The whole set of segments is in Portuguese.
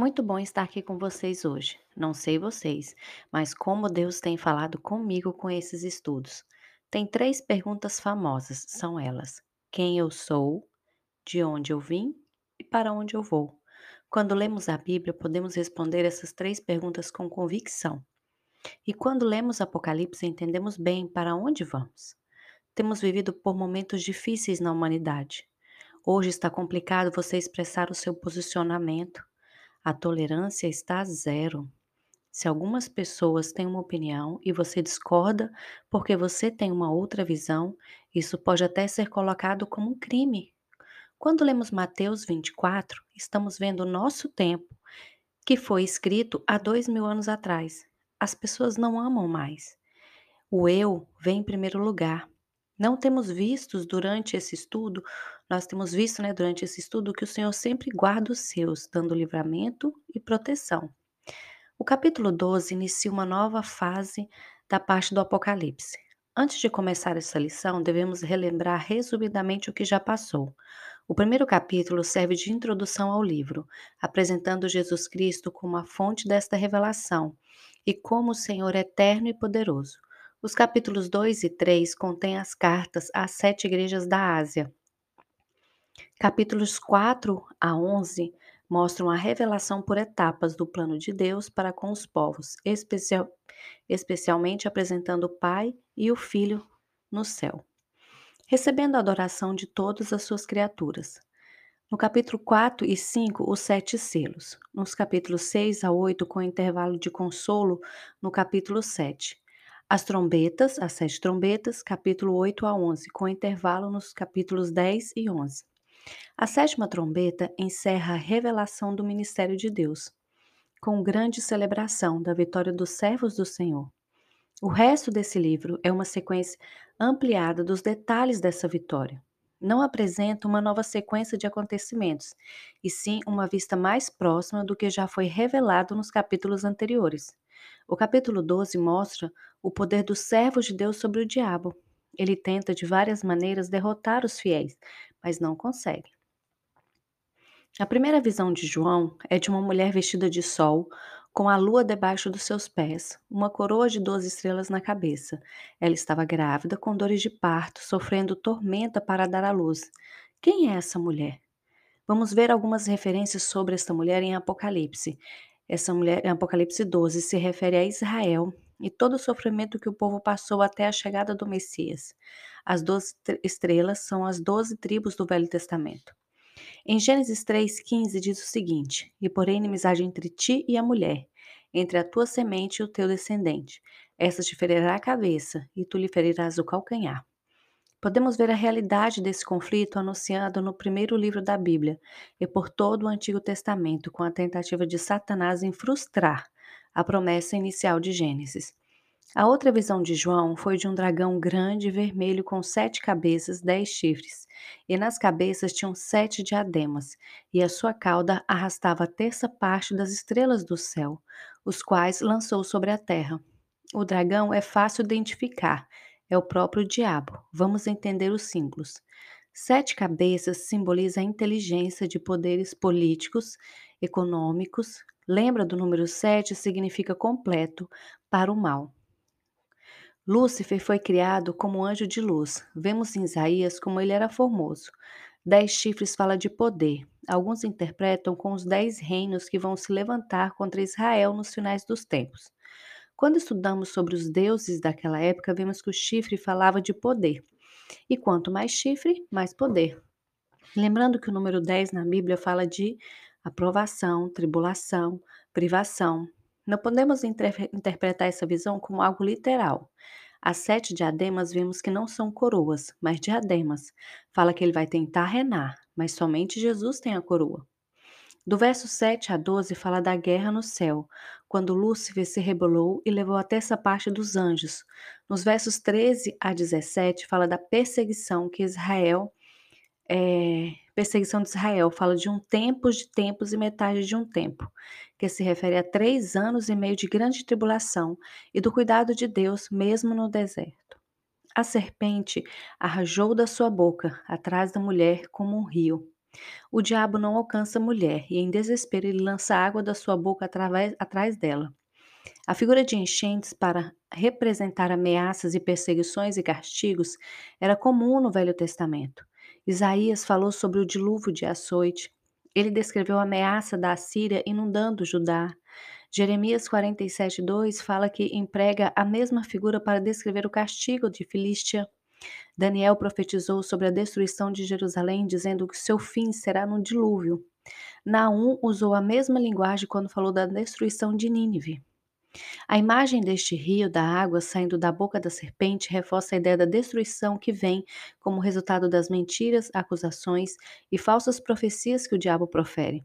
Muito bom estar aqui com vocês hoje. Não sei vocês, mas como Deus tem falado comigo com esses estudos. Tem três perguntas famosas, são elas: quem eu sou, de onde eu vim e para onde eu vou. Quando lemos a Bíblia, podemos responder essas três perguntas com convicção. E quando lemos Apocalipse, entendemos bem para onde vamos. Temos vivido por momentos difíceis na humanidade. Hoje está complicado você expressar o seu posicionamento a tolerância está a zero. Se algumas pessoas têm uma opinião e você discorda porque você tem uma outra visão, isso pode até ser colocado como um crime. Quando lemos Mateus 24, estamos vendo o nosso tempo, que foi escrito há dois mil anos atrás. As pessoas não amam mais. O eu vem em primeiro lugar. Não temos visto durante esse estudo, nós temos visto né, durante esse estudo que o Senhor sempre guarda os seus, dando livramento e proteção. O capítulo 12 inicia uma nova fase da parte do Apocalipse. Antes de começar essa lição, devemos relembrar resumidamente o que já passou. O primeiro capítulo serve de introdução ao livro, apresentando Jesus Cristo como a fonte desta revelação e como o Senhor é eterno e poderoso. Os capítulos 2 e 3 contêm as cartas às sete igrejas da Ásia. Capítulos 4 a 11 mostram a revelação por etapas do plano de Deus para com os povos, especial, especialmente apresentando o Pai e o Filho no céu, recebendo a adoração de todas as suas criaturas. No capítulo 4 e 5, os sete selos. Nos capítulos 6 a 8, com intervalo de consolo, no capítulo 7. As trombetas, as sete trombetas, capítulo 8 a 11, com intervalo nos capítulos 10 e 11. A sétima trombeta encerra a revelação do ministério de Deus, com grande celebração da vitória dos servos do Senhor. O resto desse livro é uma sequência ampliada dos detalhes dessa vitória. Não apresenta uma nova sequência de acontecimentos, e sim uma vista mais próxima do que já foi revelado nos capítulos anteriores. O capítulo 12 mostra o poder dos servos de Deus sobre o diabo. Ele tenta de várias maneiras derrotar os fiéis, mas não consegue. A primeira visão de João é de uma mulher vestida de sol, com a lua debaixo dos seus pés, uma coroa de doze estrelas na cabeça. Ela estava grávida, com dores de parto, sofrendo tormenta para dar à luz. Quem é essa mulher? Vamos ver algumas referências sobre esta mulher em Apocalipse. Essa mulher, em Apocalipse 12, se refere a Israel e todo o sofrimento que o povo passou até a chegada do Messias. As doze estrelas são as doze tribos do Velho Testamento. Em Gênesis 3,15 diz o seguinte: E porém inimizade entre ti e a mulher, entre a tua semente e o teu descendente. Esta te ferirá a cabeça, e tu lhe ferirás o calcanhar. Podemos ver a realidade desse conflito anunciado no primeiro livro da Bíblia e por todo o Antigo Testamento, com a tentativa de Satanás em frustrar a promessa inicial de Gênesis. A outra visão de João foi de um dragão grande e vermelho com sete cabeças, dez chifres, e nas cabeças tinham sete diademas, e a sua cauda arrastava a terça parte das estrelas do céu, os quais lançou sobre a terra. O dragão é fácil identificar, é o próprio diabo. Vamos entender os símbolos. Sete cabeças simboliza a inteligência de poderes políticos, econômicos. Lembra do número sete? Significa completo para o mal. Lúcifer foi criado como anjo de luz. Vemos em Isaías como ele era formoso. Dez chifres fala de poder. Alguns interpretam com os dez reinos que vão se levantar contra Israel nos finais dos tempos. Quando estudamos sobre os deuses daquela época, vemos que o chifre falava de poder. E quanto mais chifre, mais poder. Lembrando que o número 10 na Bíblia fala de aprovação, tribulação, privação. Não podemos inter interpretar essa visão como algo literal. As sete diademas vemos que não são coroas, mas diademas. Fala que ele vai tentar reinar, mas somente Jesus tem a coroa. Do verso 7 a 12 fala da guerra no céu, quando Lúcifer se rebelou e levou até essa parte dos anjos. Nos versos 13 a 17 fala da perseguição que Israel é, perseguição de Israel fala de um tempo de tempos e metade de um tempo, que se refere a três anos e meio de grande tribulação e do cuidado de Deus mesmo no deserto. A serpente arrajou da sua boca atrás da mulher como um rio. O diabo não alcança a mulher e, em desespero, ele lança água da sua boca através, atrás dela. A figura de enchentes para representar ameaças e perseguições e castigos era comum no Velho Testamento. Isaías falou sobre o dilúvio de açoite. Ele descreveu a ameaça da Assíria inundando Judá. Jeremias 47:2 fala que emprega a mesma figura para descrever o castigo de Filístia. Daniel profetizou sobre a destruição de Jerusalém, dizendo que seu fim será no dilúvio. Naum usou a mesma linguagem quando falou da destruição de Nínive. A imagem deste rio da água saindo da boca da serpente reforça a ideia da destruição que vem como resultado das mentiras, acusações e falsas profecias que o diabo profere.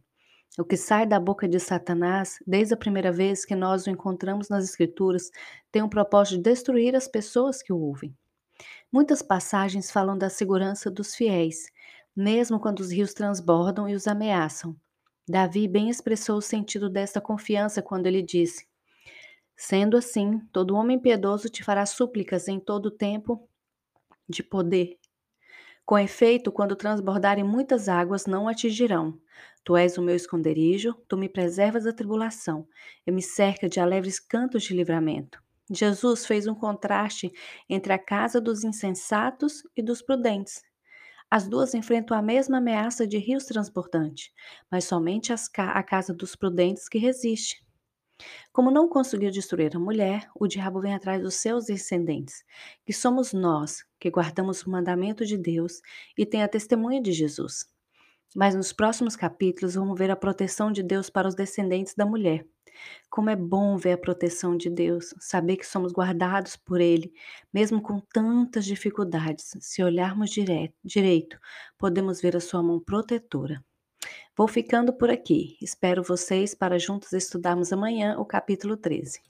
O que sai da boca de Satanás, desde a primeira vez que nós o encontramos nas Escrituras, tem o propósito de destruir as pessoas que o ouvem. Muitas passagens falam da segurança dos fiéis, mesmo quando os rios transbordam e os ameaçam. Davi bem expressou o sentido desta confiança quando ele disse: Sendo assim, todo homem piedoso te fará súplicas em todo tempo de poder. Com efeito, quando transbordarem muitas águas, não atingirão. Tu és o meu esconderijo, tu me preservas da tribulação, e me cerca de alegres cantos de livramento. Jesus fez um contraste entre a casa dos insensatos e dos prudentes. As duas enfrentam a mesma ameaça de rios transportantes, mas somente a casa dos prudentes que resiste. Como não conseguiu destruir a mulher, o diabo vem atrás dos seus descendentes, que somos nós, que guardamos o mandamento de Deus e tem a testemunha de Jesus. Mas nos próximos capítulos vamos ver a proteção de Deus para os descendentes da mulher. Como é bom ver a proteção de Deus, saber que somos guardados por Ele, mesmo com tantas dificuldades. Se olharmos direto, direito, podemos ver a sua mão protetora. Vou ficando por aqui. Espero vocês para juntos estudarmos amanhã o capítulo 13.